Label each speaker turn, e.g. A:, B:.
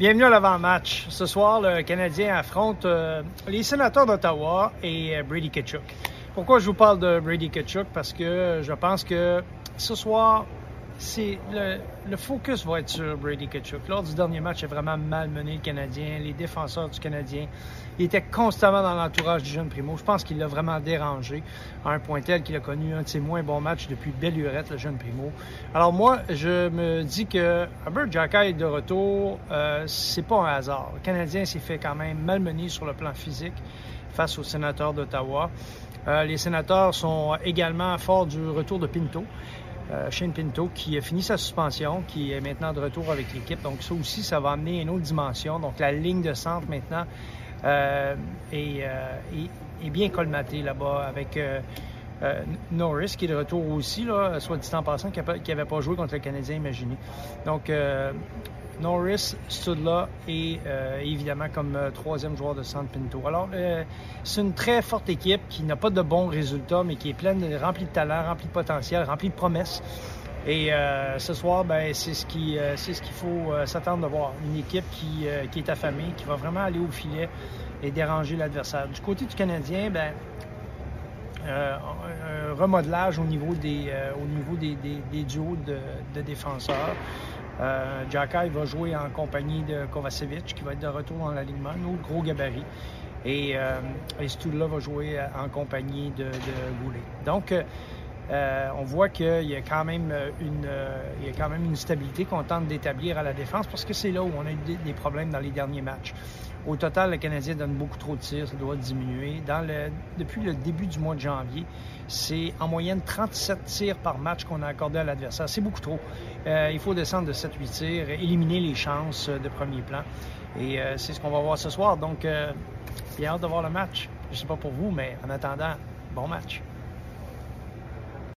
A: Bienvenue à l'avant-match. Ce soir, le Canadien affronte euh, les sénateurs d'Ottawa et euh, Brady Ketchuk. Pourquoi je vous parle de Brady Ketchuk? Parce que je pense que ce soir, c'est le, le, focus va être sur Brady Ketchuk. Lors du dernier match, il a vraiment malmené le Canadien, les défenseurs du Canadien. Il était constamment dans l'entourage du jeune Primo. Je pense qu'il l'a vraiment dérangé à un point tel qu'il a connu un de ses moins bons matchs depuis belle lurette, le jeune Primo. Alors moi, je me dis que Albert Jacka est de retour, euh, c'est pas un hasard. Le Canadien s'est fait quand même malmener sur le plan physique face aux sénateurs d'Ottawa. Euh, les sénateurs sont également forts du retour de Pinto. Euh, Shane Pinto, qui a fini sa suspension, qui est maintenant de retour avec l'équipe. Donc ça aussi, ça va amener une autre dimension. Donc la ligne de centre maintenant euh, est, bien colmatée là-bas avec Norris qui est de retour aussi, là, soit dit en passant, qui n'avait pas joué contre le Canadien, imaginez. Donc Norris, Studla et euh, évidemment comme euh, troisième joueur de centre Pinto. Alors, euh, c'est une très forte équipe qui n'a pas de bons résultats, mais qui est pleine, remplie de talent, remplie de potentiel, remplie de promesses. Et ce soir, ben, c'est ce ce qu'il faut s'attendre de voir. Une équipe qui, qui est affamée, qui va vraiment aller au filet et déranger l'adversaire. Du côté du Canadien, ben, un remodelage au niveau des, au niveau des, des, duos de défenseurs. Euh, Jacky va jouer en compagnie de Kovacevic, qui va être de retour dans l'alignement, autre gros gabarit. Et, euh, et Studla va jouer en compagnie de, de Goulet. Donc, euh, on voit qu'il y a quand même une, il y a quand même une stabilité qu'on tente d'établir à la défense parce que c'est là où on a eu des, problèmes dans les derniers matchs. Au total, le Canadien donne beaucoup trop de tirs, ça doit diminuer. Depuis le début du mois de janvier, c'est en moyenne 37 tirs par match qu'on a accordé à l'adversaire. C'est beaucoup trop. Euh, il faut descendre de 7-8 tirs, éliminer les chances de premier plan. Et euh, c'est ce qu'on va voir ce soir. Donc, euh, j'ai hâte de voir le match. Je ne sais pas pour vous, mais en attendant, bon match.